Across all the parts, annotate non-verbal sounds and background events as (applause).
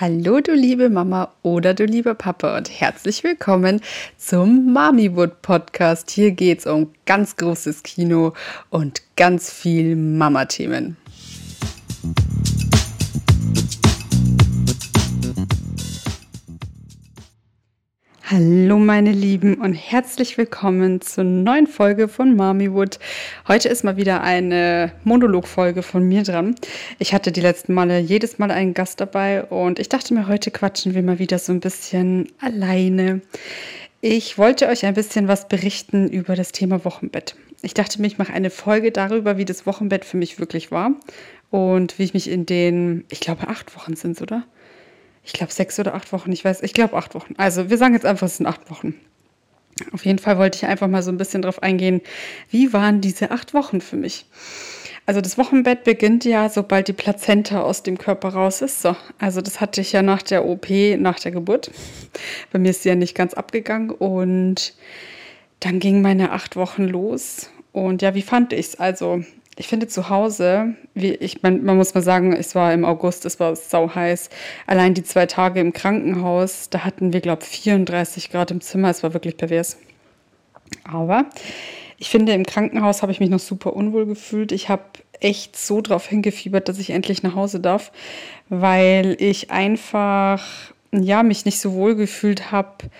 Hallo du liebe Mama oder du lieber Papa und herzlich willkommen zum Mamiwood Podcast. Hier geht es um ganz großes Kino und ganz viel Mama-Themen. Hallo meine Lieben und herzlich willkommen zur neuen Folge von Mommywood. Heute ist mal wieder eine Monologfolge von mir dran. Ich hatte die letzten Male jedes Mal einen Gast dabei und ich dachte mir, heute quatschen wir mal wieder so ein bisschen alleine. Ich wollte euch ein bisschen was berichten über das Thema Wochenbett. Ich dachte mir, ich mache eine Folge darüber, wie das Wochenbett für mich wirklich war und wie ich mich in den, ich glaube, acht Wochen sind es, oder? Ich glaube, sechs oder acht Wochen, ich weiß, ich glaube acht Wochen. Also wir sagen jetzt einfach, es sind acht Wochen. Auf jeden Fall wollte ich einfach mal so ein bisschen drauf eingehen, wie waren diese acht Wochen für mich? Also das Wochenbett beginnt ja, sobald die Plazenta aus dem Körper raus ist. So, also das hatte ich ja nach der OP, nach der Geburt. Bei mir ist sie ja nicht ganz abgegangen und dann gingen meine acht Wochen los. Und ja, wie fand ich es? Also ich finde zu Hause, wie ich, man, man muss mal sagen, es war im August, es war sau heiß. Allein die zwei Tage im Krankenhaus, da hatten wir, glaube ich, 34 Grad im Zimmer. Es war wirklich pervers. Aber ich finde, im Krankenhaus habe ich mich noch super unwohl gefühlt. Ich habe echt so drauf hingefiebert, dass ich endlich nach Hause darf, weil ich einfach, ja, mich nicht so wohl gefühlt habe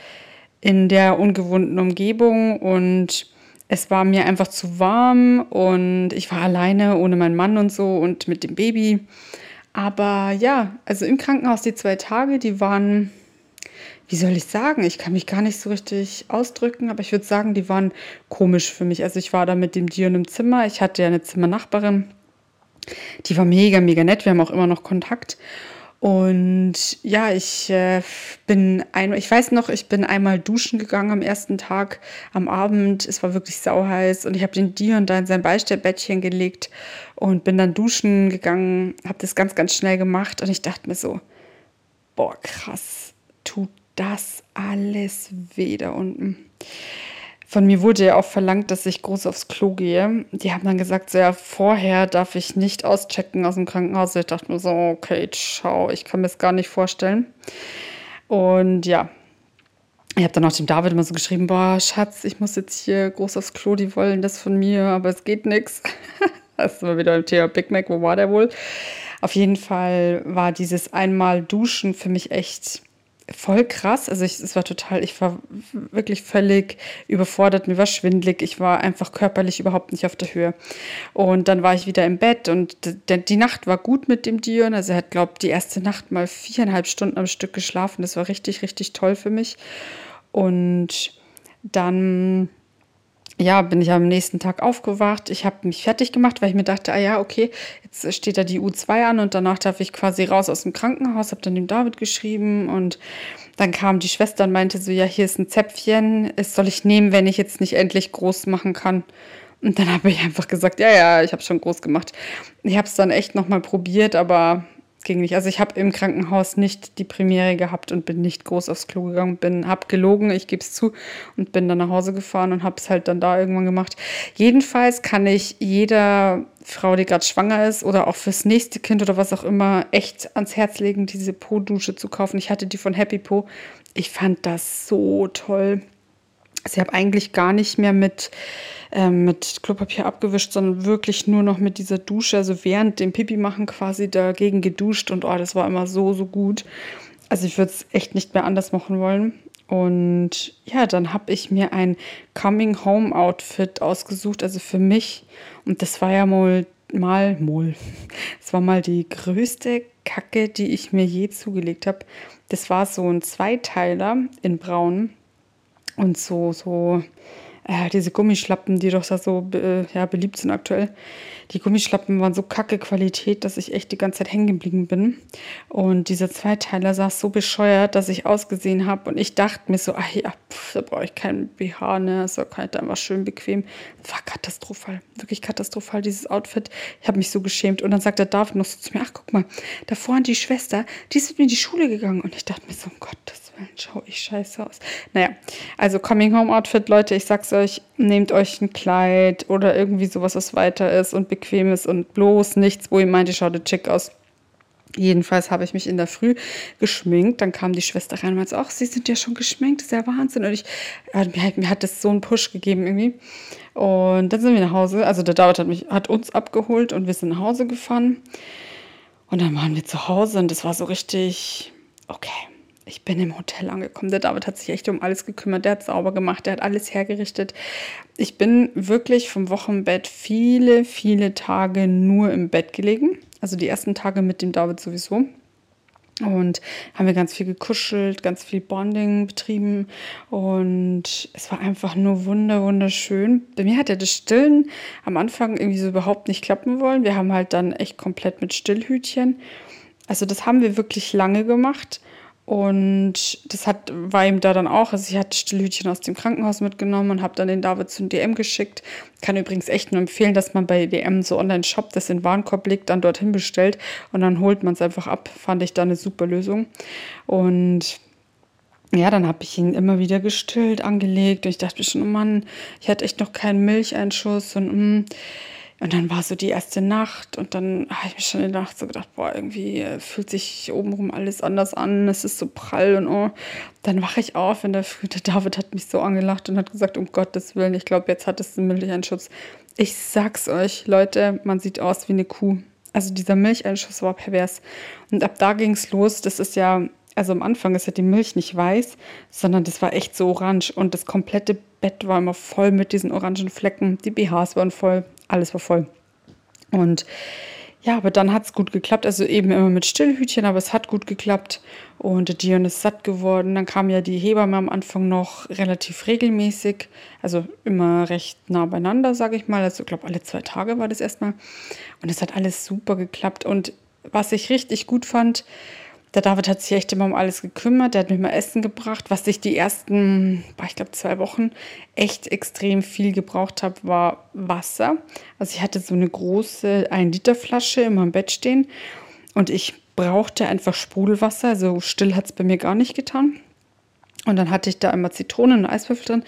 in der ungewohnten Umgebung und es war mir einfach zu warm und ich war alleine ohne meinen Mann und so und mit dem Baby. Aber ja, also im Krankenhaus die zwei Tage, die waren, wie soll ich sagen, ich kann mich gar nicht so richtig ausdrücken, aber ich würde sagen, die waren komisch für mich. Also ich war da mit dem Dion im Zimmer, ich hatte ja eine Zimmernachbarin, die war mega, mega nett, wir haben auch immer noch Kontakt. Und ja, ich äh, bin einmal, ich weiß noch, ich bin einmal duschen gegangen am ersten Tag am Abend. Es war wirklich sauheiß und ich habe den Dion da in sein Beistellbettchen gelegt und bin dann duschen gegangen, habe das ganz, ganz schnell gemacht und ich dachte mir so, boah, krass, tut das alles weh da unten. Von mir wurde ja auch verlangt, dass ich groß aufs Klo gehe. Die haben dann gesagt, so ja, vorher darf ich nicht auschecken aus dem Krankenhaus. Ich dachte mir so, okay, ciao, ich kann mir das gar nicht vorstellen. Und ja, ich habe dann auch dem David immer so geschrieben, boah, Schatz, ich muss jetzt hier groß aufs Klo, die wollen das von mir, aber es geht nichts. (laughs) Das ist wieder im Thema Big Mac, wo war der wohl? Auf jeden Fall war dieses einmal Duschen für mich echt voll krass. Also ich, es war total, ich war wirklich völlig überfordert, mir war schwindlig, ich war einfach körperlich überhaupt nicht auf der Höhe. Und dann war ich wieder im Bett und die Nacht war gut mit dem Dion. Also er hat, glaube ich, die erste Nacht mal viereinhalb Stunden am Stück geschlafen. Das war richtig, richtig toll für mich. Und dann ja, bin ich am nächsten Tag aufgewacht. Ich habe mich fertig gemacht, weil ich mir dachte, ah ja, okay, jetzt steht da die U2 an und danach darf ich quasi raus aus dem Krankenhaus, habe dann dem David geschrieben und dann kam die Schwester und meinte so, ja, hier ist ein Zäpfchen, es soll ich nehmen, wenn ich jetzt nicht endlich groß machen kann. Und dann habe ich einfach gesagt, ja, ja, ich habe schon groß gemacht. Ich habe es dann echt nochmal probiert, aber ging nicht. Also ich habe im Krankenhaus nicht die Premiere gehabt und bin nicht groß aufs Klo gegangen, bin habe gelogen, ich gebe es zu und bin dann nach Hause gefahren und habe es halt dann da irgendwann gemacht. Jedenfalls kann ich jeder Frau, die gerade schwanger ist oder auch fürs nächste Kind oder was auch immer echt ans Herz legen, diese Po-Dusche zu kaufen. Ich hatte die von Happy Po. Ich fand das so toll. Also ich habe eigentlich gar nicht mehr mit ähm, mit Klopapier abgewischt, sondern wirklich nur noch mit dieser Dusche, also während dem Pipi machen quasi dagegen geduscht und oh, das war immer so, so gut. Also ich würde es echt nicht mehr anders machen wollen. Und ja, dann habe ich mir ein Coming Home Outfit ausgesucht, also für mich. Und das war ja mal, mal, mal. (laughs) Das war mal die größte Kacke, die ich mir je zugelegt habe. Das war so ein Zweiteiler in Braun und so, so äh, diese Gummischlappen, die doch da so äh, ja, beliebt sind aktuell. Die Gummischlappen waren so kacke Qualität, dass ich echt die ganze Zeit hängen geblieben bin. Und dieser Zweiteiler saß so bescheuert, dass ich ausgesehen habe. Und ich dachte mir so, ach ja, pff, da brauche ich keinen BH, ne? Das war halt einfach schön bequem. War katastrophal, wirklich katastrophal, dieses Outfit. Ich habe mich so geschämt. Und dann sagt der David noch so zu mir, ach guck mal, da vorne die Schwester, die ist mit mir in die Schule gegangen. Und ich dachte mir so, um Gottes Willen, schau ich scheiße aus. Naja, also Coming Home Outfit, Leute, ich sag's euch, nehmt euch ein Kleid oder irgendwie sowas, was weiter ist und bequem ist und bloß nichts, wo ihr meint, ihr schaut chic aus. Jedenfalls habe ich mich in der Früh geschminkt. Dann kam die Schwester rein und meinte, ach, Sie sind ja schon geschminkt, das ist ja Wahnsinn. Und ich, mir hat das so einen Push gegeben irgendwie. Und dann sind wir nach Hause. Also der David hat, mich, hat uns abgeholt und wir sind nach Hause gefahren. Und dann waren wir zu Hause und das war so richtig, okay, ich bin im Hotel angekommen. Der David hat sich echt um alles gekümmert. Der hat sauber gemacht, der hat alles hergerichtet. Ich bin wirklich vom Wochenbett viele, viele Tage nur im Bett gelegen. Also die ersten Tage mit dem David sowieso. Und haben wir ganz viel gekuschelt, ganz viel Bonding betrieben. Und es war einfach nur wunder, wunderschön. Bei mir hat ja das Stillen am Anfang irgendwie so überhaupt nicht klappen wollen. Wir haben halt dann echt komplett mit Stillhütchen. Also das haben wir wirklich lange gemacht. Und das hat, war ihm da dann auch. Also ich hatte Stillhütchen aus dem Krankenhaus mitgenommen und habe dann den David zum DM geschickt. Kann übrigens echt nur empfehlen, dass man bei DM so online shoppt, das in den Warenkorb legt, dann dorthin bestellt und dann holt man es einfach ab. Fand ich da eine super Lösung. Und ja, dann habe ich ihn immer wieder gestillt, angelegt und ich dachte mir schon, oh Mann, ich hatte echt noch keinen Milcheinschuss und mh. Und dann war so die erste Nacht und dann habe ich mir schon in der Nacht so gedacht, boah, irgendwie äh, fühlt sich obenrum alles anders an, es ist so prall und oh. Dann wache ich auf in der Früh, der David hat mich so angelacht und hat gesagt, um Gottes Willen, ich glaube, jetzt hat es einen Milcheinschuss. Ich sag's euch, Leute, man sieht aus wie eine Kuh. Also dieser Milcheinschuss war pervers. Und ab da ging's los, das ist ja also am Anfang ist ja die Milch nicht weiß, sondern das war echt so orange und das komplette Bett war immer voll mit diesen orangen Flecken. Die BHs waren voll alles war voll. Und ja, aber dann hat es gut geklappt. Also eben immer mit Stillhütchen, aber es hat gut geklappt. Und Dion ist satt geworden. Dann kam ja die Hebamme am Anfang noch relativ regelmäßig. Also immer recht nah beieinander, sage ich mal. Also ich glaube, alle zwei Tage war das erstmal. Und es hat alles super geklappt. Und was ich richtig gut fand, der David hat sich echt immer um alles gekümmert. Der hat mir mal Essen gebracht. Was ich die ersten, ich glaube, zwei Wochen echt extrem viel gebraucht habe, war Wasser. Also ich hatte so eine große 1-Liter-Flasche immer im Bett stehen und ich brauchte einfach Sprudelwasser. Also still hat es bei mir gar nicht getan. Und dann hatte ich da immer Zitronen und Eiswürfel drin.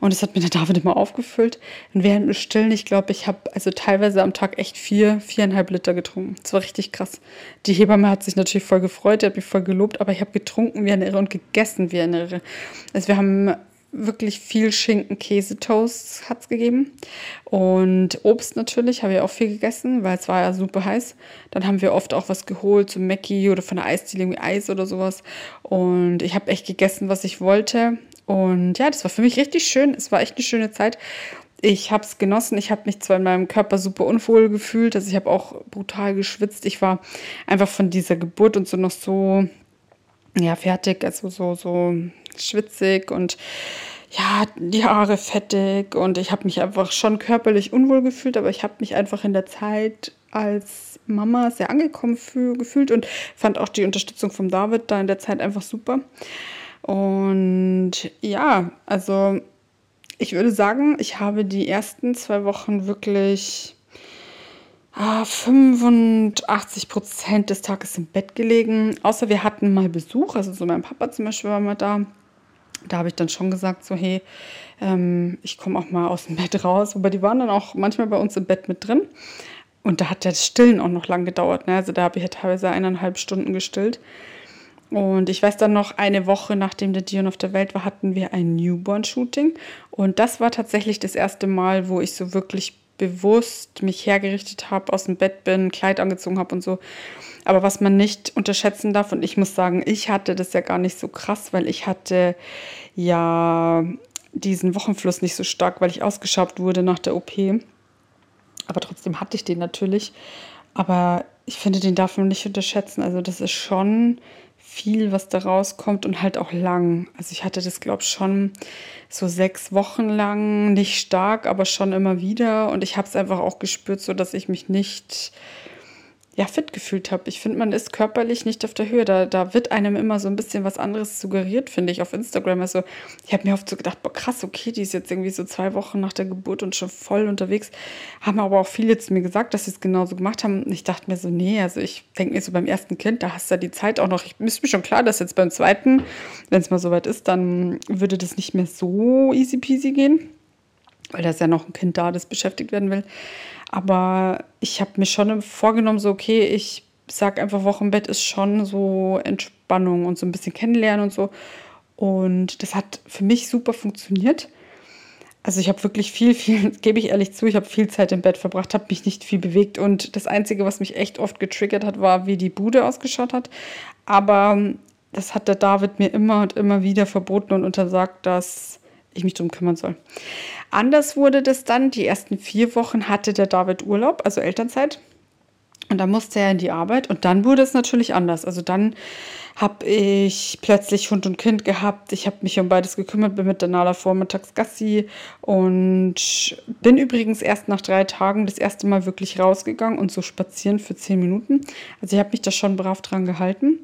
Und das hat mir der David immer aufgefüllt. Und während dem Stillen, ich glaube, ich habe also teilweise am Tag echt vier, viereinhalb Liter getrunken. Das war richtig krass. Die Hebamme hat sich natürlich voll gefreut, die hat mich voll gelobt, aber ich habe getrunken wie eine Irre und gegessen wie eine Irre. Also wir haben wirklich viel Schinken, Käse, Toast hat es gegeben. Und Obst natürlich, habe ich auch viel gegessen, weil es war ja super heiß. Dann haben wir oft auch was geholt, so Mackie oder von der Eisdiele irgendwie Eis oder sowas. Und ich habe echt gegessen, was ich wollte. Und ja, das war für mich richtig schön. Es war echt eine schöne Zeit. Ich habe es genossen. Ich habe mich zwar in meinem Körper super unwohl gefühlt, also ich habe auch brutal geschwitzt. Ich war einfach von dieser Geburt und so noch so ja fertig, also so so schwitzig und ja, die Haare fettig und ich habe mich einfach schon körperlich unwohl gefühlt, aber ich habe mich einfach in der Zeit als Mama sehr angekommen gefühlt und fand auch die Unterstützung von David da in der Zeit einfach super. Und ja, also ich würde sagen, ich habe die ersten zwei Wochen wirklich 85 Prozent des Tages im Bett gelegen. Außer wir hatten mal Besuch, also so mein Papa zum Beispiel war mal da da habe ich dann schon gesagt, so hey, ähm, ich komme auch mal aus dem Bett raus. Wobei die waren dann auch manchmal bei uns im Bett mit drin. Und da hat das Stillen auch noch lang gedauert. Ne? Also da habe ich ja teilweise eineinhalb Stunden gestillt. Und ich weiß dann noch, eine Woche nachdem der Dion auf der Welt war, hatten wir ein Newborn-Shooting. Und das war tatsächlich das erste Mal, wo ich so wirklich bewusst mich hergerichtet habe, aus dem Bett bin, Kleid angezogen habe und so. Aber was man nicht unterschätzen darf, und ich muss sagen, ich hatte das ja gar nicht so krass, weil ich hatte ja diesen Wochenfluss nicht so stark, weil ich ausgeschabt wurde nach der OP. Aber trotzdem hatte ich den natürlich. Aber ich finde, den darf man nicht unterschätzen. Also das ist schon viel, was da rauskommt und halt auch lang. Also ich hatte das, glaube ich, schon so sechs Wochen lang, nicht stark, aber schon immer wieder. Und ich habe es einfach auch gespürt, so dass ich mich nicht ja, fit gefühlt habe. Ich finde, man ist körperlich nicht auf der Höhe. Da, da wird einem immer so ein bisschen was anderes suggeriert, finde ich, auf Instagram. Also, ich habe mir oft so gedacht, boah, krass, okay, die ist jetzt irgendwie so zwei Wochen nach der Geburt und schon voll unterwegs. Haben aber auch viele zu mir gesagt, dass sie es genauso gemacht haben. Und ich dachte mir so, nee, also ich denke mir so beim ersten Kind, da hast du ja die Zeit auch noch. Ich ist mir schon klar, dass jetzt beim zweiten, wenn es mal soweit ist, dann würde das nicht mehr so easy peasy gehen. Weil da ist ja noch ein Kind da, das beschäftigt werden will. Aber ich habe mir schon vorgenommen, so, okay, ich sage einfach, Wochenbett ist schon so Entspannung und so ein bisschen kennenlernen und so. Und das hat für mich super funktioniert. Also ich habe wirklich viel, viel, (laughs) gebe ich ehrlich zu, ich habe viel Zeit im Bett verbracht, habe mich nicht viel bewegt. Und das Einzige, was mich echt oft getriggert hat, war, wie die Bude ausgeschaut hat. Aber das hat der David mir immer und immer wieder verboten und untersagt, dass ich mich darum kümmern soll. Anders wurde das dann. Die ersten vier Wochen hatte der David Urlaub, also Elternzeit. Und dann musste er in die Arbeit und dann wurde es natürlich anders. Also dann habe ich plötzlich Hund und Kind gehabt. Ich habe mich um beides gekümmert, bin mit der Nala vormittags Gassi und bin übrigens erst nach drei Tagen das erste Mal wirklich rausgegangen und so spazieren für zehn Minuten. Also ich habe mich da schon brav dran gehalten.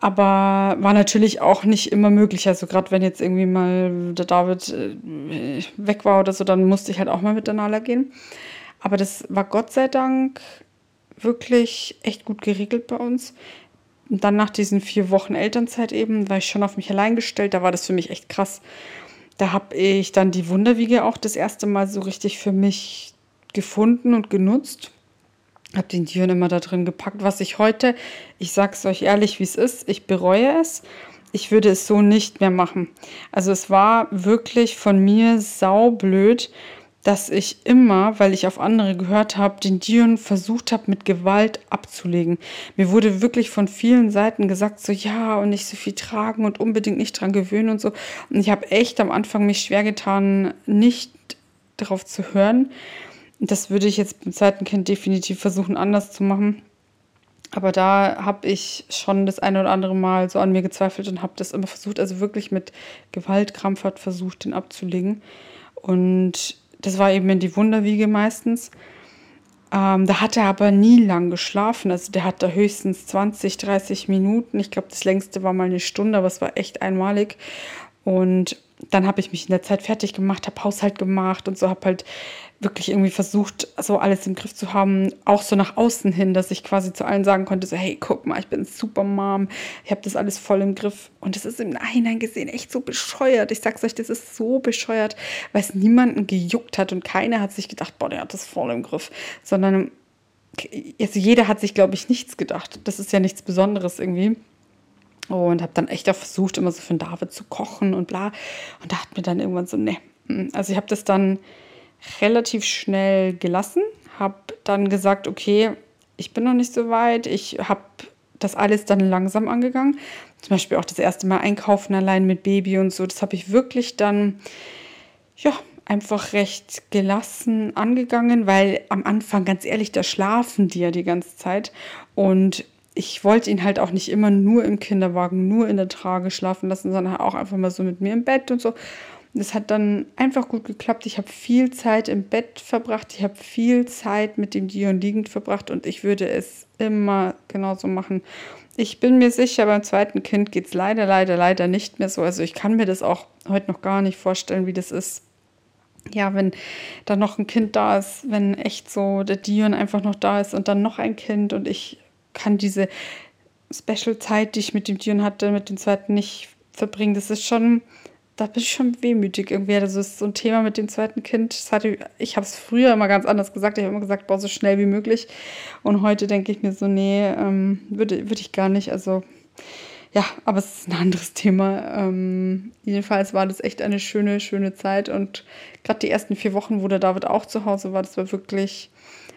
Aber war natürlich auch nicht immer möglich. Also gerade wenn jetzt irgendwie mal der David äh, weg war oder so, dann musste ich halt auch mal mit der Nala gehen. Aber das war Gott sei Dank wirklich echt gut geregelt bei uns. Und dann nach diesen vier Wochen Elternzeit eben, war ich schon auf mich allein gestellt. Da war das für mich echt krass. Da habe ich dann die Wunderwiege auch das erste Mal so richtig für mich gefunden und genutzt habe den Dion immer da drin gepackt, was ich heute, ich sage es euch ehrlich, wie es ist, ich bereue es. Ich würde es so nicht mehr machen. Also es war wirklich von mir saublöd, dass ich immer, weil ich auf andere gehört habe, den Dion versucht habe, mit Gewalt abzulegen. Mir wurde wirklich von vielen Seiten gesagt, so ja, und nicht so viel tragen und unbedingt nicht dran gewöhnen und so. Und ich habe echt am Anfang mich schwer getan, nicht darauf zu hören. Das würde ich jetzt beim zweiten Kind definitiv versuchen, anders zu machen. Aber da habe ich schon das eine oder andere Mal so an mir gezweifelt und habe das immer versucht, also wirklich mit Gewalt krampfhaft versucht, den abzulegen. Und das war eben in die Wunderwiege meistens. Ähm, da hat er aber nie lang geschlafen. Also der hat da höchstens 20, 30 Minuten. Ich glaube, das längste war mal eine Stunde, aber es war echt einmalig. Und dann habe ich mich in der Zeit fertig gemacht, habe Haushalt gemacht und so, habe halt wirklich irgendwie versucht, so alles im Griff zu haben, auch so nach außen hin, dass ich quasi zu allen sagen konnte, so hey, guck mal, ich bin super Mom, ich habe das alles voll im Griff und das ist im Nachhinein gesehen echt so bescheuert. Ich sag's euch, das ist so bescheuert, weil es niemanden gejuckt hat und keiner hat sich gedacht, boah, der hat das voll im Griff, sondern also jeder hat sich, glaube ich, nichts gedacht. Das ist ja nichts Besonderes irgendwie. Und habe dann echt auch versucht, immer so für den David zu kochen und bla. Und da hat mir dann irgendwann so, ne. Also ich habe das dann relativ schnell gelassen, habe dann gesagt, okay, ich bin noch nicht so weit. Ich habe das alles dann langsam angegangen. Zum Beispiel auch das erste Mal einkaufen allein mit Baby und so. Das habe ich wirklich dann, ja, einfach recht gelassen angegangen, weil am Anfang, ganz ehrlich, da schlafen die ja die ganze Zeit. Und ich wollte ihn halt auch nicht immer nur im Kinderwagen, nur in der Trage schlafen lassen, sondern auch einfach mal so mit mir im Bett und so. Das hat dann einfach gut geklappt. Ich habe viel Zeit im Bett verbracht. Ich habe viel Zeit mit dem Dion liegend verbracht und ich würde es immer genauso machen. Ich bin mir sicher, beim zweiten Kind geht es leider, leider, leider nicht mehr so. Also ich kann mir das auch heute noch gar nicht vorstellen, wie das ist. Ja, wenn da noch ein Kind da ist, wenn echt so der Dion einfach noch da ist und dann noch ein Kind und ich kann diese Special-Zeit, die ich mit dem Dion hatte, mit dem zweiten nicht verbringen. Das ist schon da bin ich schon wehmütig irgendwie. Das ist so ein Thema mit dem zweiten Kind. Das hatte, ich habe es früher immer ganz anders gesagt. Ich habe immer gesagt, boah, so schnell wie möglich. Und heute denke ich mir so, nee, ähm, würde, würde ich gar nicht. Also ja, aber es ist ein anderes Thema. Ähm, jedenfalls war das echt eine schöne, schöne Zeit. Und gerade die ersten vier Wochen, wo der David auch zu Hause war, das war wirklich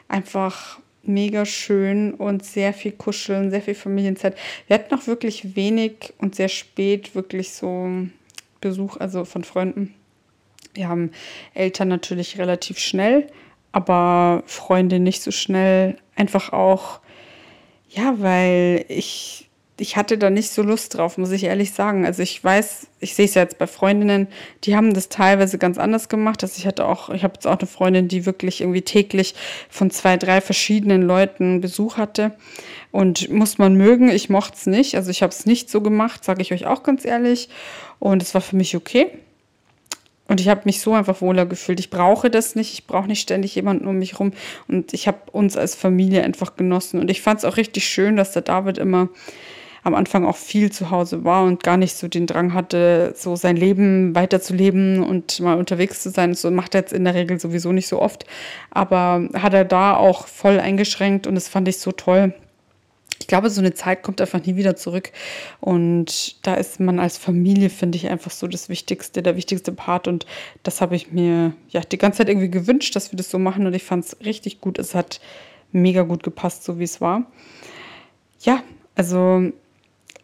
einfach mega schön und sehr viel Kuscheln, sehr viel Familienzeit. Wir hatten auch wirklich wenig und sehr spät wirklich so Besuch, also von Freunden. Wir haben Eltern natürlich relativ schnell, aber Freunde nicht so schnell. Einfach auch, ja, weil ich ich hatte da nicht so Lust drauf, muss ich ehrlich sagen. Also ich weiß, ich sehe es ja jetzt bei Freundinnen, die haben das teilweise ganz anders gemacht. Also ich hatte auch, ich habe jetzt auch eine Freundin, die wirklich irgendwie täglich von zwei, drei verschiedenen Leuten Besuch hatte. Und muss man mögen, ich mochte es nicht. Also ich habe es nicht so gemacht, sage ich euch auch ganz ehrlich. Und es war für mich okay. Und ich habe mich so einfach wohler gefühlt. Ich brauche das nicht. Ich brauche nicht ständig jemanden um mich rum. Und ich habe uns als Familie einfach genossen. Und ich fand es auch richtig schön, dass der David immer am Anfang auch viel zu Hause war und gar nicht so den Drang hatte, so sein Leben weiterzuleben und mal unterwegs zu sein. So macht er jetzt in der Regel sowieso nicht so oft. Aber hat er da auch voll eingeschränkt und das fand ich so toll. Ich glaube, so eine Zeit kommt einfach nie wieder zurück. Und da ist man als Familie, finde ich, einfach so das Wichtigste, der wichtigste Part. Und das habe ich mir ja die ganze Zeit irgendwie gewünscht, dass wir das so machen. Und ich fand es richtig gut. Es hat mega gut gepasst, so wie es war. Ja, also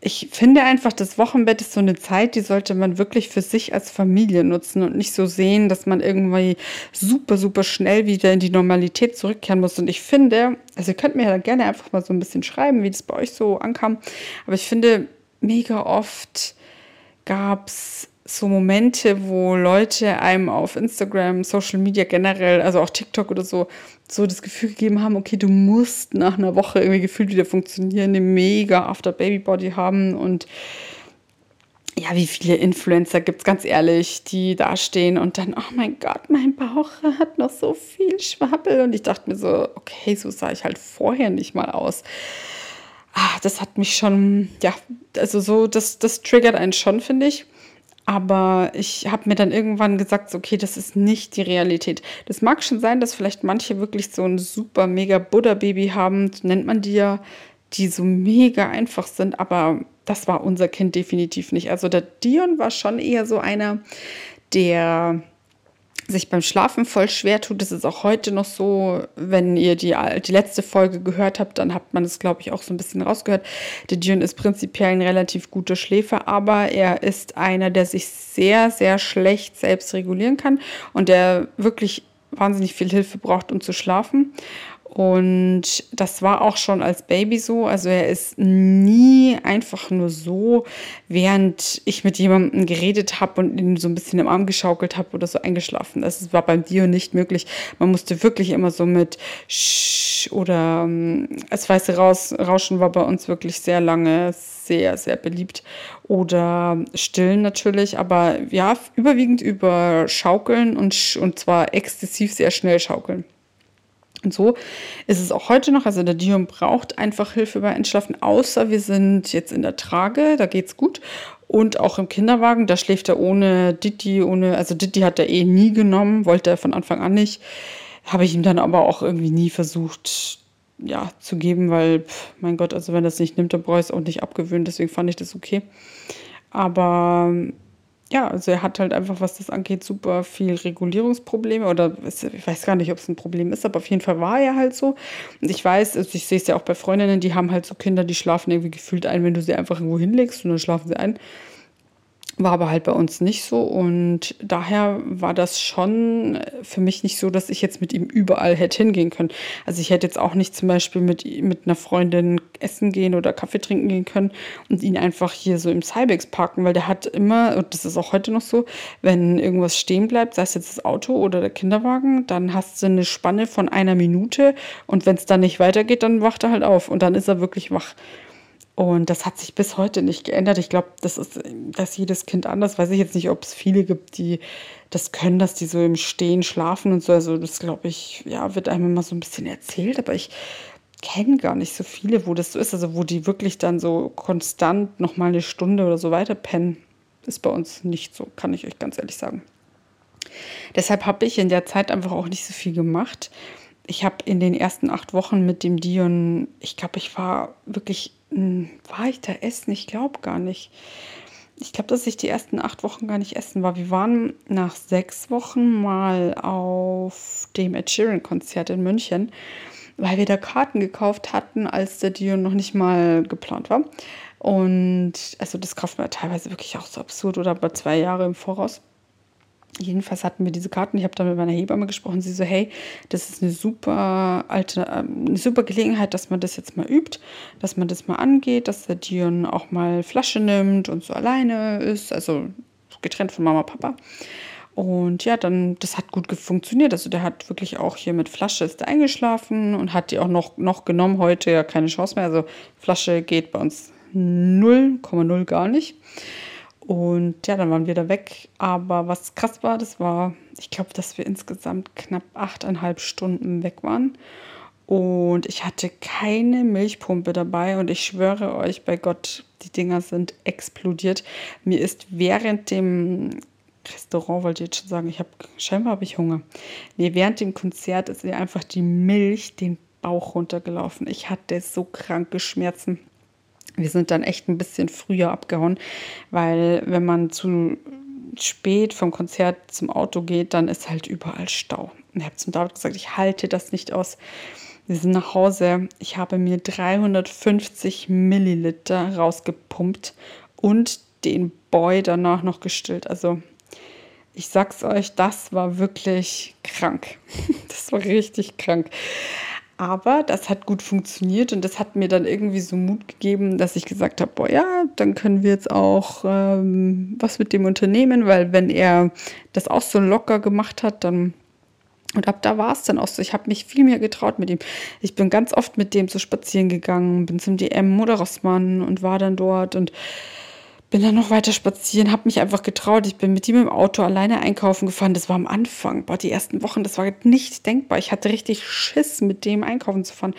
ich finde einfach, das Wochenbett ist so eine Zeit, die sollte man wirklich für sich als Familie nutzen und nicht so sehen, dass man irgendwie super, super schnell wieder in die Normalität zurückkehren muss. Und ich finde, also ihr könnt mir ja gerne einfach mal so ein bisschen schreiben, wie das bei euch so ankam. Aber ich finde, mega oft gab es so Momente, wo Leute einem auf Instagram, Social Media generell, also auch TikTok oder so, so das Gefühl gegeben haben, okay, du musst nach einer Woche irgendwie gefühlt wieder funktionieren, eine mega After Baby Body haben und ja, wie viele Influencer gibt es, ganz ehrlich, die da stehen und dann, oh mein Gott, mein Bauch hat noch so viel Schwabbel. Und ich dachte mir so, okay, so sah ich halt vorher nicht mal aus. Ah, das hat mich schon, ja, also so, das, das triggert einen schon, finde ich. Aber ich habe mir dann irgendwann gesagt, okay, das ist nicht die Realität. Das mag schon sein, dass vielleicht manche wirklich so ein super mega Buddha-Baby haben, nennt man die ja, die so mega einfach sind, aber das war unser Kind definitiv nicht. Also der Dion war schon eher so einer, der sich beim Schlafen voll schwer tut. Das ist auch heute noch so. Wenn ihr die, die letzte Folge gehört habt, dann habt man das, glaube ich, auch so ein bisschen rausgehört. Der Dion ist prinzipiell ein relativ guter Schläfer, aber er ist einer, der sich sehr, sehr schlecht selbst regulieren kann und der wirklich wahnsinnig viel Hilfe braucht, um zu schlafen. Und das war auch schon als Baby so. Also er ist nie einfach nur so, während ich mit jemandem geredet habe und ihn so ein bisschen im Arm geschaukelt habe oder so eingeschlafen. Das war beim Dio nicht möglich. Man musste wirklich immer so mit Sch oder ähm, das weiße Raus Rauschen war bei uns wirklich sehr lange sehr, sehr beliebt. Oder stillen natürlich, aber ja, überwiegend über Schaukeln und, und zwar exzessiv sehr schnell schaukeln. Und so ist es auch heute noch. Also der Dion braucht einfach Hilfe beim Entschlafen, außer wir sind jetzt in der Trage, da geht es gut. Und auch im Kinderwagen, da schläft er ohne Ditti, ohne, also Ditti hat er eh nie genommen, wollte er von Anfang an nicht. Habe ich ihm dann aber auch irgendwie nie versucht, ja, zu geben, weil, pff, mein Gott, also wenn er es nicht nimmt, dann brauche ich es auch nicht abgewöhnen, deswegen fand ich das okay. Aber ja, also er hat halt einfach, was das angeht, super viel Regulierungsprobleme oder ich weiß gar nicht, ob es ein Problem ist, aber auf jeden Fall war er halt so. Und ich weiß, also ich sehe es ja auch bei Freundinnen, die haben halt so Kinder, die schlafen irgendwie gefühlt ein, wenn du sie einfach irgendwo hinlegst und dann schlafen sie ein. War aber halt bei uns nicht so und daher war das schon für mich nicht so, dass ich jetzt mit ihm überall hätte hingehen können. Also ich hätte jetzt auch nicht zum Beispiel mit, mit einer Freundin essen gehen oder Kaffee trinken gehen können und ihn einfach hier so im Cybex parken, weil der hat immer, und das ist auch heute noch so, wenn irgendwas stehen bleibt, sei es jetzt das Auto oder der Kinderwagen, dann hast du eine Spanne von einer Minute und wenn es dann nicht weitergeht, dann wacht er halt auf und dann ist er wirklich wach. Und das hat sich bis heute nicht geändert. Ich glaube, das ist, dass jedes Kind anders. Weiß ich jetzt nicht, ob es viele gibt, die das können, dass die so im Stehen schlafen und so. Also das glaube ich, ja, wird einem immer so ein bisschen erzählt, aber ich kenne gar nicht so viele, wo das so ist. Also wo die wirklich dann so konstant noch mal eine Stunde oder so weiter pennen, ist bei uns nicht so, kann ich euch ganz ehrlich sagen. Deshalb habe ich in der Zeit einfach auch nicht so viel gemacht. Ich habe in den ersten acht Wochen mit dem Dion, ich glaube, ich war wirklich war ich da essen? Ich glaube gar nicht. Ich glaube, dass ich die ersten acht Wochen gar nicht essen war. Wir waren nach sechs Wochen mal auf dem Ed Sheeran-Konzert in München, weil wir da Karten gekauft hatten, als der Dion noch nicht mal geplant war. Und also das kauft man teilweise wirklich auch so absurd oder aber zwei Jahre im Voraus. Jedenfalls hatten wir diese Karten. Ich habe dann mit meiner Hebamme gesprochen. Sie so, hey, das ist eine super alte, ähm, eine super Gelegenheit, dass man das jetzt mal übt, dass man das mal angeht, dass der Dion auch mal Flasche nimmt und so alleine ist, also getrennt von Mama, Papa. Und ja, dann, das hat gut funktioniert. Also der hat wirklich auch hier mit Flasche ist eingeschlafen und hat die auch noch, noch genommen. Heute ja keine Chance mehr. Also Flasche geht bei uns 0,0 gar nicht. Und ja, dann waren wir da weg. Aber was krass war, das war, ich glaube, dass wir insgesamt knapp achteinhalb Stunden weg waren. Und ich hatte keine Milchpumpe dabei und ich schwöre euch bei Gott, die Dinger sind explodiert. Mir ist während dem Restaurant, wollte ich jetzt schon sagen, ich habe scheinbar habe ich Hunger. Nee, während dem Konzert ist mir einfach die Milch den Bauch runtergelaufen. Ich hatte so kranke Schmerzen. Wir sind dann echt ein bisschen früher abgehauen, weil wenn man zu spät vom Konzert zum Auto geht, dann ist halt überall Stau. Und ich habe zum David gesagt, ich halte das nicht aus. Wir sind nach Hause. Ich habe mir 350 Milliliter rausgepumpt und den Boy danach noch gestillt. Also ich sag's euch, das war wirklich krank. (laughs) Das war richtig krank. Aber das hat gut funktioniert und das hat mir dann irgendwie so Mut gegeben, dass ich gesagt habe, boah ja, dann können wir jetzt auch ähm, was mit dem Unternehmen, weil wenn er das auch so locker gemacht hat, dann und ab da war es dann auch so. Ich habe mich viel mehr getraut mit ihm. Ich bin ganz oft mit dem so spazieren gegangen, bin zum DM oder Rossmann und war dann dort und bin dann noch weiter spazieren, habe mich einfach getraut. Ich bin mit ihm im Auto alleine einkaufen gefahren. Das war am Anfang, boah, die ersten Wochen, das war nicht denkbar. Ich hatte richtig Schiss, mit dem einkaufen zu fahren,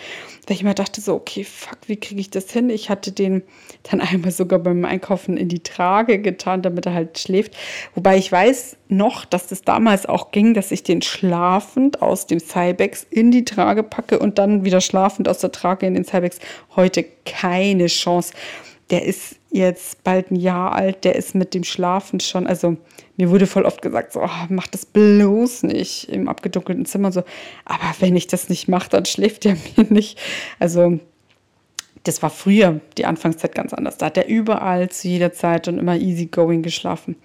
weil ich mir dachte so, okay, fuck, wie kriege ich das hin? Ich hatte den dann einmal sogar beim Einkaufen in die Trage getan, damit er halt schläft. Wobei ich weiß noch, dass das damals auch ging, dass ich den schlafend aus dem Cybex in die Trage packe und dann wieder schlafend aus der Trage in den Cybex. Heute keine Chance der ist jetzt bald ein Jahr alt, der ist mit dem Schlafen schon, also mir wurde voll oft gesagt, so, oh, mach das bloß nicht im abgedunkelten Zimmer so. Aber wenn ich das nicht mache, dann schläft er (laughs) mir nicht. Also das war früher die Anfangszeit ganz anders. Da hat er überall zu jeder Zeit und immer easygoing geschlafen.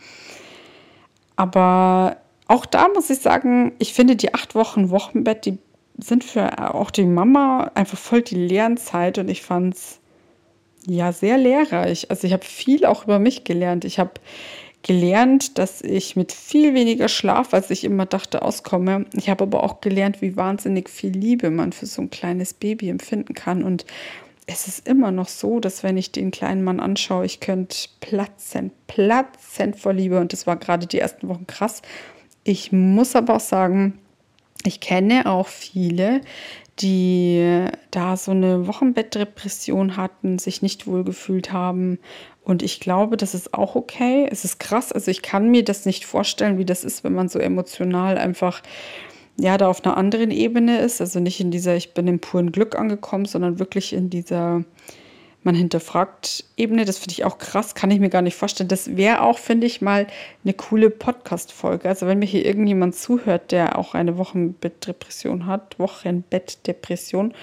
Aber auch da muss ich sagen, ich finde die acht Wochen Wochenbett, die sind für auch die Mama einfach voll die Lernzeit und ich fand es ja, sehr lehrreich. Also ich habe viel auch über mich gelernt. Ich habe gelernt, dass ich mit viel weniger Schlaf, als ich immer dachte, auskomme. Ich habe aber auch gelernt, wie wahnsinnig viel Liebe man für so ein kleines Baby empfinden kann. Und es ist immer noch so, dass wenn ich den kleinen Mann anschaue, ich könnte platzen, platzen vor Liebe. Und das war gerade die ersten Wochen krass. Ich muss aber auch sagen, ich kenne auch viele, die da so eine Wochenbettdepression hatten, sich nicht wohlgefühlt haben. Und ich glaube, das ist auch okay. Es ist krass. Also ich kann mir das nicht vorstellen, wie das ist, wenn man so emotional einfach ja da auf einer anderen Ebene ist. Also nicht in dieser, ich bin im puren Glück angekommen, sondern wirklich in dieser man hinterfragt Ebene. Das finde ich auch krass, kann ich mir gar nicht vorstellen. Das wäre auch, finde ich, mal eine coole Podcast-Folge. Also wenn mir hier irgendjemand zuhört, der auch eine Wochenbettdepression hat, Wochenbettdepression,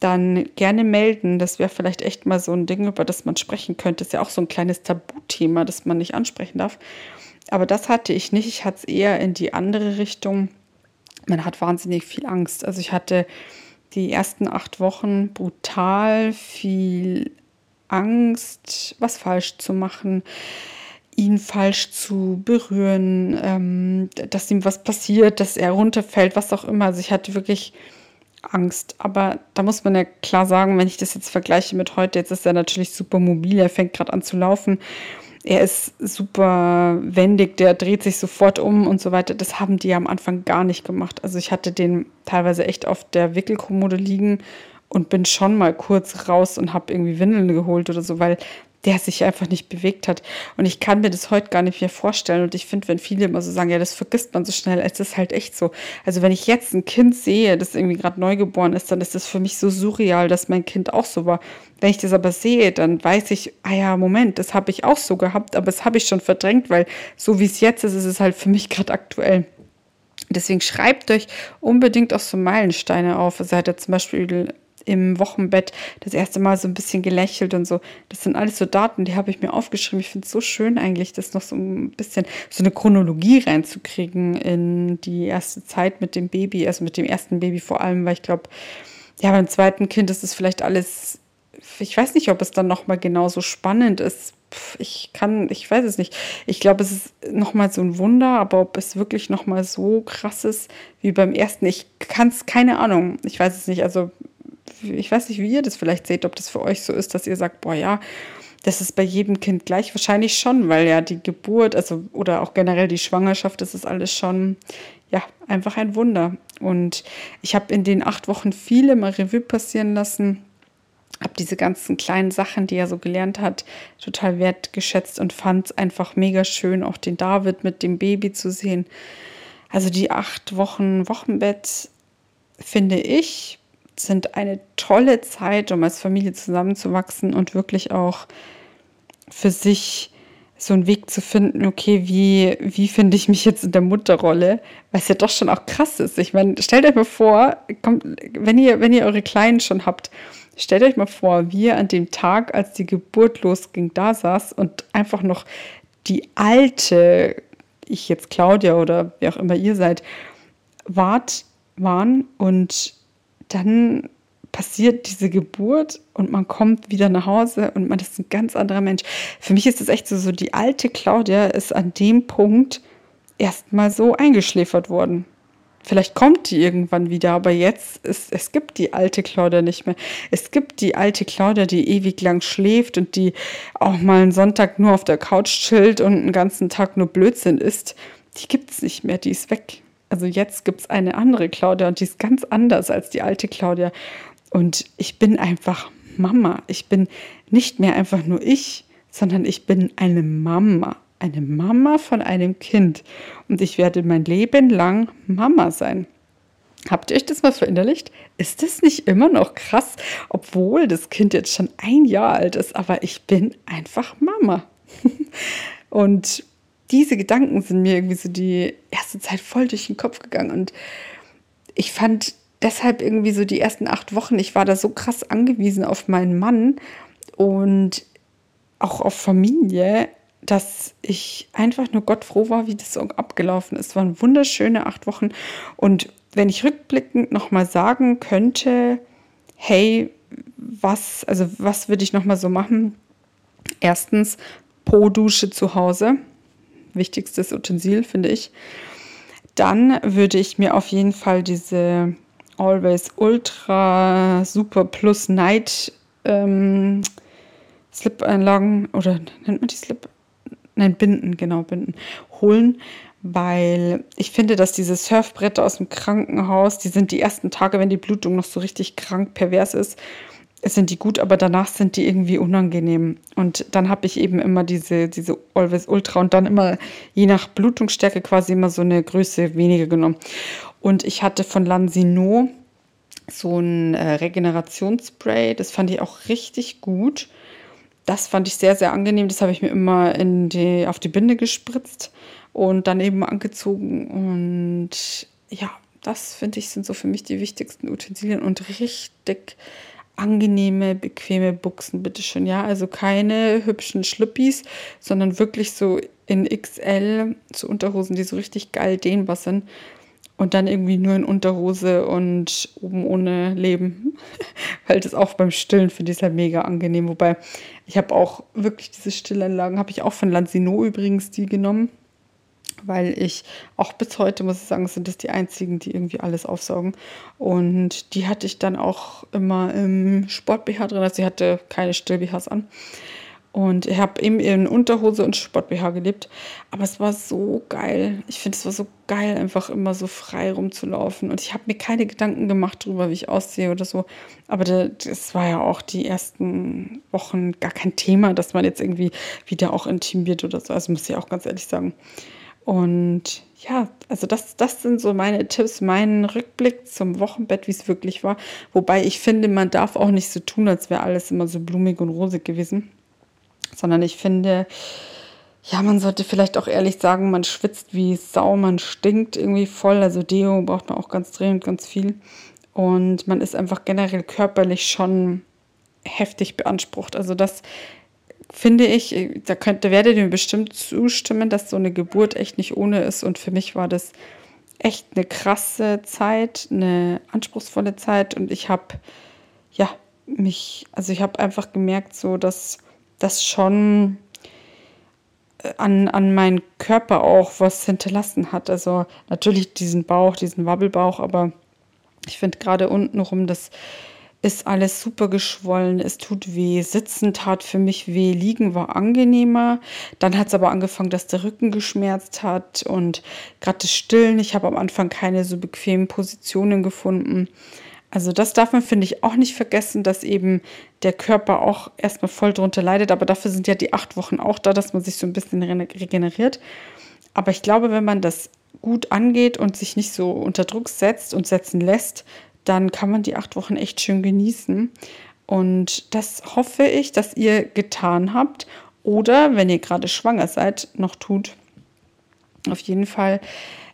dann gerne melden. Das wäre vielleicht echt mal so ein Ding, über das man sprechen könnte. Das ist ja auch so ein kleines Tabuthema, das man nicht ansprechen darf. Aber das hatte ich nicht. Ich hatte es eher in die andere Richtung. Man hat wahnsinnig viel Angst. Also ich hatte die ersten acht Wochen brutal viel Angst, was falsch zu machen, ihn falsch zu berühren, ähm, dass ihm was passiert, dass er runterfällt, was auch immer. Also ich hatte wirklich Angst. Aber da muss man ja klar sagen, wenn ich das jetzt vergleiche mit heute, jetzt ist er natürlich super mobil, er fängt gerade an zu laufen er ist super wendig, der dreht sich sofort um und so weiter. Das haben die am Anfang gar nicht gemacht. Also ich hatte den teilweise echt auf der Wickelkommode liegen und bin schon mal kurz raus und habe irgendwie Windeln geholt oder so, weil der sich einfach nicht bewegt hat. Und ich kann mir das heute gar nicht mehr vorstellen. Und ich finde, wenn viele immer so sagen, ja, das vergisst man so schnell, es ist halt echt so. Also wenn ich jetzt ein Kind sehe, das irgendwie gerade neugeboren ist, dann ist das für mich so surreal, dass mein Kind auch so war. Wenn ich das aber sehe, dann weiß ich, ah ja, Moment, das habe ich auch so gehabt, aber das habe ich schon verdrängt, weil so wie es jetzt ist, ist es halt für mich gerade aktuell. Deswegen schreibt euch unbedingt auch so Meilensteine auf. Also hat er zum Beispiel im Wochenbett das erste Mal so ein bisschen gelächelt und so. Das sind alles so Daten, die habe ich mir aufgeschrieben. Ich finde es so schön eigentlich, das noch so ein bisschen so eine Chronologie reinzukriegen in die erste Zeit mit dem Baby, also mit dem ersten Baby vor allem, weil ich glaube, ja, beim zweiten Kind ist es vielleicht alles, ich weiß nicht, ob es dann nochmal genauso spannend ist. Ich kann, ich weiß es nicht. Ich glaube, es ist nochmal so ein Wunder, aber ob es wirklich nochmal so krass ist wie beim ersten, ich kann es, keine Ahnung. Ich weiß es nicht. Also ich weiß nicht, wie ihr das vielleicht seht, ob das für euch so ist, dass ihr sagt, boah ja, das ist bei jedem Kind gleich. Wahrscheinlich schon, weil ja die Geburt, also oder auch generell die Schwangerschaft, das ist alles schon, ja, einfach ein Wunder. Und ich habe in den acht Wochen viele mal Revue passieren lassen, habe diese ganzen kleinen Sachen, die er so gelernt hat, total wertgeschätzt und fand es einfach mega schön, auch den David mit dem Baby zu sehen. Also die acht Wochen Wochenbett, finde ich, sind eine tolle Zeit, um als Familie zusammenzuwachsen und wirklich auch für sich so einen Weg zu finden, okay, wie, wie finde ich mich jetzt in der Mutterrolle, es ja doch schon auch krass ist. Ich meine, stellt euch mal vor, kommt, wenn, ihr, wenn ihr eure Kleinen schon habt, stellt euch mal vor, wie ihr an dem Tag, als die Geburt losging, da saß und einfach noch die alte, ich jetzt Claudia oder wer auch immer ihr seid, wart, waren und dann passiert diese Geburt und man kommt wieder nach Hause und man ist ein ganz anderer Mensch. Für mich ist es echt so, so die alte Claudia ist an dem Punkt erstmal so eingeschläfert worden. Vielleicht kommt die irgendwann wieder, aber jetzt ist es gibt die alte Claudia nicht mehr. Es gibt die alte Claudia, die ewig lang schläft und die auch mal einen Sonntag nur auf der Couch chillt und einen ganzen Tag nur Blödsinn isst. Die gibt es nicht mehr, die ist weg. Also jetzt gibt es eine andere Claudia und die ist ganz anders als die alte Claudia. Und ich bin einfach Mama. Ich bin nicht mehr einfach nur ich, sondern ich bin eine Mama. Eine Mama von einem Kind. Und ich werde mein Leben lang Mama sein. Habt ihr euch das mal verinnerlicht? Ist das nicht immer noch krass, obwohl das Kind jetzt schon ein Jahr alt ist, aber ich bin einfach Mama. (laughs) Und diese Gedanken sind mir irgendwie so die erste Zeit voll durch den Kopf gegangen. Und ich fand deshalb irgendwie so die ersten acht Wochen, ich war da so krass angewiesen auf meinen Mann und auch auf Familie, dass ich einfach nur Gott froh war, wie das so abgelaufen ist. Es waren wunderschöne acht Wochen. Und wenn ich rückblickend nochmal sagen könnte, hey, was, also was würde ich nochmal so machen? Erstens, Po-Dusche zu Hause wichtigstes Utensil, finde ich. Dann würde ich mir auf jeden Fall diese Always Ultra Super Plus Night ähm, Slip-Einlagen oder nennt man die Slip? Nein, Binden, genau, Binden, holen, weil ich finde, dass diese Surfbretter aus dem Krankenhaus, die sind die ersten Tage, wenn die Blutung noch so richtig krank pervers ist, sind die gut, aber danach sind die irgendwie unangenehm. Und dann habe ich eben immer diese, diese Always Ultra und dann immer je nach Blutungsstärke quasi immer so eine Größe weniger genommen. Und ich hatte von Lansino so ein äh, Regenerationsspray, das fand ich auch richtig gut. Das fand ich sehr, sehr angenehm. Das habe ich mir immer in die, auf die Binde gespritzt und dann eben angezogen. Und ja, das finde ich sind so für mich die wichtigsten Utensilien und richtig angenehme, bequeme Buchsen, bitteschön. Ja, also keine hübschen Schlüppis, sondern wirklich so in XL, so Unterhosen, die so richtig geil dehnbar sind. Und dann irgendwie nur in Unterhose und oben ohne Leben. (laughs) Weil das auch beim Stillen finde ich halt mega angenehm. Wobei ich habe auch wirklich diese Stillanlagen, habe ich auch von Lansino übrigens die genommen weil ich auch bis heute, muss ich sagen, sind das die einzigen, die irgendwie alles aufsaugen. Und die hatte ich dann auch immer im Sport-BH drin, also sie hatte keine Still-BHs an. Und ich habe eben in Unterhose und Sport-BH gelebt. Aber es war so geil. Ich finde, es war so geil, einfach immer so frei rumzulaufen. Und ich habe mir keine Gedanken gemacht darüber, wie ich aussehe oder so. Aber das war ja auch die ersten Wochen gar kein Thema, dass man jetzt irgendwie wieder auch intim wird oder so. Also muss ich auch ganz ehrlich sagen. Und ja, also das, das sind so meine Tipps, mein Rückblick zum Wochenbett, wie es wirklich war. Wobei ich finde, man darf auch nicht so tun, als wäre alles immer so blumig und rosig gewesen. Sondern ich finde, ja, man sollte vielleicht auch ehrlich sagen, man schwitzt wie Sau, man stinkt irgendwie voll. Also Deo braucht man auch ganz dringend ganz viel. und man ist einfach generell körperlich schon heftig beansprucht. Also das finde ich, da könnte, werdet ihr mir bestimmt zustimmen, dass so eine Geburt echt nicht ohne ist. Und für mich war das echt eine krasse Zeit, eine anspruchsvolle Zeit. Und ich habe, ja, mich, also ich habe einfach gemerkt, so dass das schon äh, an, an meinen Körper auch was hinterlassen hat. Also natürlich diesen Bauch, diesen Wabbelbauch, aber ich finde gerade untenrum, das ist alles super geschwollen, es tut weh. Sitzen tat für mich weh, liegen war angenehmer. Dann hat es aber angefangen, dass der Rücken geschmerzt hat und gerade das Stillen. Ich habe am Anfang keine so bequemen Positionen gefunden. Also das darf man, finde ich, auch nicht vergessen, dass eben der Körper auch erstmal voll drunter leidet. Aber dafür sind ja die acht Wochen auch da, dass man sich so ein bisschen regeneriert. Aber ich glaube, wenn man das gut angeht und sich nicht so unter Druck setzt und setzen lässt, dann kann man die acht Wochen echt schön genießen. Und das hoffe ich, dass ihr getan habt oder, wenn ihr gerade schwanger seid, noch tut. Auf jeden Fall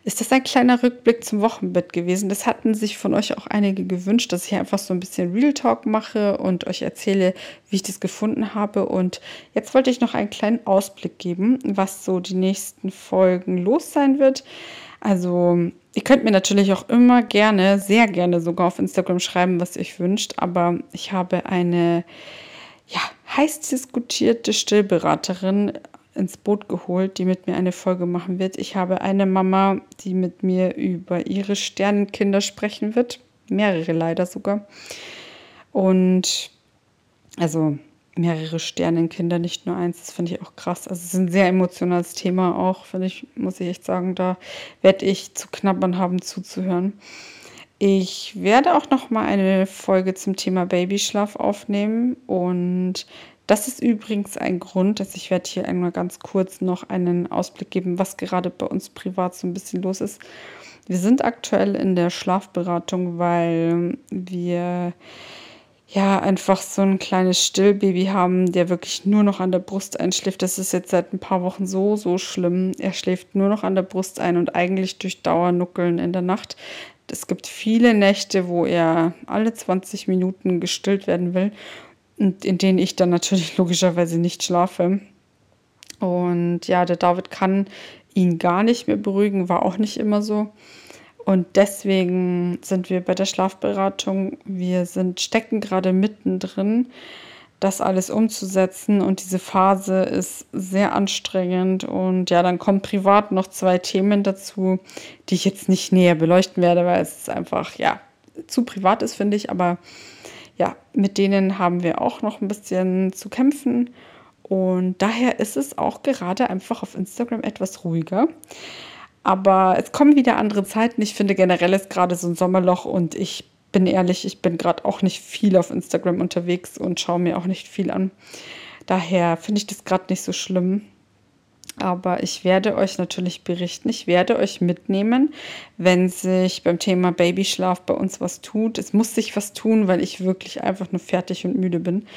ist das ein kleiner Rückblick zum Wochenbett gewesen. Das hatten sich von euch auch einige gewünscht, dass ich einfach so ein bisschen Real Talk mache und euch erzähle, wie ich das gefunden habe. Und jetzt wollte ich noch einen kleinen Ausblick geben, was so die nächsten Folgen los sein wird. Also Ihr könnt mir natürlich auch immer gerne, sehr gerne sogar auf Instagram schreiben, was ihr euch wünscht, aber ich habe eine ja, heiß diskutierte Stillberaterin ins Boot geholt, die mit mir eine Folge machen wird. Ich habe eine Mama, die mit mir über ihre Sternenkinder sprechen wird, mehrere leider sogar. Und also mehrere Sternenkinder, nicht nur eins. Das finde ich auch krass. Also es ist ein sehr emotionales Thema auch, finde ich, muss ich echt sagen. Da werde ich zu knabbern haben, zuzuhören. Ich werde auch noch mal eine Folge zum Thema Babyschlaf aufnehmen und das ist übrigens ein Grund, dass ich werde hier einmal ganz kurz noch einen Ausblick geben, was gerade bei uns privat so ein bisschen los ist. Wir sind aktuell in der Schlafberatung, weil wir ja, einfach so ein kleines Stillbaby haben, der wirklich nur noch an der Brust einschläft. Das ist jetzt seit ein paar Wochen so, so schlimm. Er schläft nur noch an der Brust ein und eigentlich durch Dauernuckeln in der Nacht. Es gibt viele Nächte, wo er alle 20 Minuten gestillt werden will und in denen ich dann natürlich (laughs) logischerweise nicht schlafe. Und ja, der David kann ihn gar nicht mehr beruhigen, war auch nicht immer so. Und deswegen sind wir bei der Schlafberatung. Wir sind, stecken gerade mittendrin, das alles umzusetzen. Und diese Phase ist sehr anstrengend. Und ja, dann kommen privat noch zwei Themen dazu, die ich jetzt nicht näher beleuchten werde, weil es einfach, ja, zu privat ist, finde ich. Aber ja, mit denen haben wir auch noch ein bisschen zu kämpfen. Und daher ist es auch gerade einfach auf Instagram etwas ruhiger. Aber es kommen wieder andere Zeiten. Ich finde generell ist gerade so ein Sommerloch und ich bin ehrlich, ich bin gerade auch nicht viel auf Instagram unterwegs und schaue mir auch nicht viel an. Daher finde ich das gerade nicht so schlimm. Aber ich werde euch natürlich berichten. Ich werde euch mitnehmen, wenn sich beim Thema Babyschlaf bei uns was tut. Es muss sich was tun, weil ich wirklich einfach nur fertig und müde bin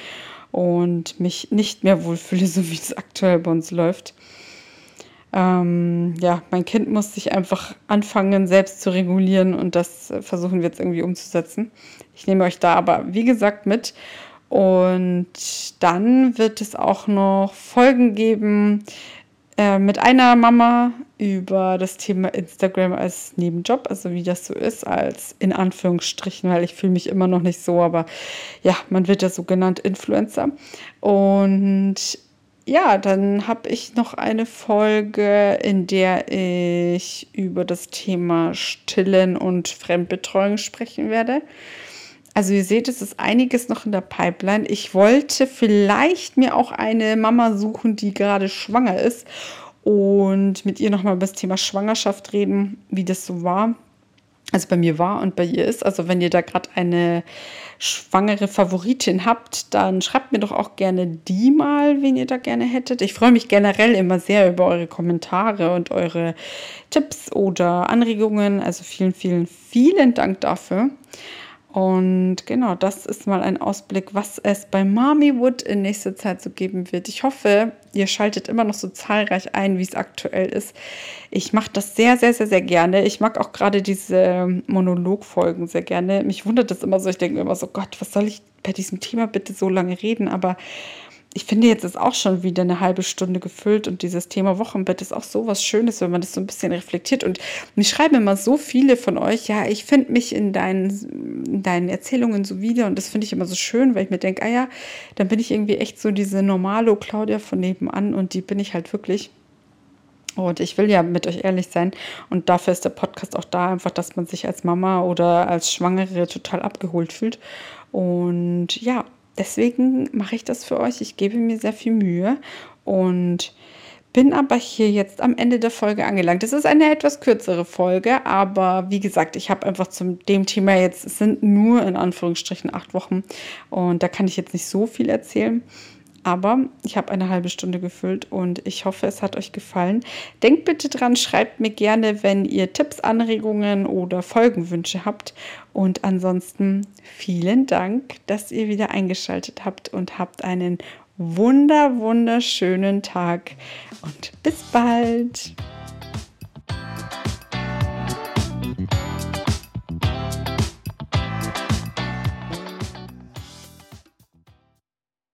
und mich nicht mehr wohlfühle, (laughs) so wie es aktuell bei uns läuft. Ähm, ja, mein Kind muss sich einfach anfangen, selbst zu regulieren und das äh, versuchen wir jetzt irgendwie umzusetzen. Ich nehme euch da aber, wie gesagt, mit. Und dann wird es auch noch Folgen geben äh, mit einer Mama über das Thema Instagram als Nebenjob, also wie das so ist, als in Anführungsstrichen, weil ich fühle mich immer noch nicht so, aber ja, man wird ja so genannt Influencer. Und ja, dann habe ich noch eine Folge, in der ich über das Thema Stillen und Fremdbetreuung sprechen werde. Also ihr seht, es ist einiges noch in der Pipeline. Ich wollte vielleicht mir auch eine Mama suchen, die gerade schwanger ist und mit ihr nochmal über das Thema Schwangerschaft reden, wie das so war also bei mir war und bei ihr ist. Also wenn ihr da gerade eine schwangere Favoritin habt, dann schreibt mir doch auch gerne die mal, wen ihr da gerne hättet. Ich freue mich generell immer sehr über eure Kommentare und eure Tipps oder Anregungen. Also vielen, vielen, vielen Dank dafür. Und genau, das ist mal ein Ausblick, was es bei Mami Wood in nächster Zeit so geben wird. Ich hoffe, ihr schaltet immer noch so zahlreich ein, wie es aktuell ist. Ich mache das sehr, sehr, sehr, sehr gerne. Ich mag auch gerade diese Monologfolgen sehr gerne. Mich wundert das immer so. Ich denke mir immer so, Gott, was soll ich bei diesem Thema bitte so lange reden? Aber ich finde, jetzt ist auch schon wieder eine halbe Stunde gefüllt und dieses Thema Wochenbett ist auch so was Schönes, wenn man das so ein bisschen reflektiert. Und mich schreiben immer so viele von euch, ja, ich finde mich in deinen, in deinen Erzählungen so wieder und das finde ich immer so schön, weil ich mir denke, ah ja, dann bin ich irgendwie echt so diese normalo Claudia von nebenan und die bin ich halt wirklich. Und ich will ja mit euch ehrlich sein. Und dafür ist der Podcast auch da, einfach, dass man sich als Mama oder als Schwangere total abgeholt fühlt. Und ja, deswegen mache ich das für euch. Ich gebe mir sehr viel Mühe und bin aber hier jetzt am Ende der Folge angelangt. Das ist eine etwas kürzere Folge, aber wie gesagt, ich habe einfach zum dem Thema jetzt, es sind nur in Anführungsstrichen acht Wochen und da kann ich jetzt nicht so viel erzählen. Aber ich habe eine halbe Stunde gefüllt und ich hoffe, es hat euch gefallen. Denkt bitte dran, schreibt mir gerne, wenn ihr Tipps, Anregungen oder Folgenwünsche habt. Und ansonsten vielen Dank, dass ihr wieder eingeschaltet habt und habt einen wunder, wunderschönen Tag und bis bald.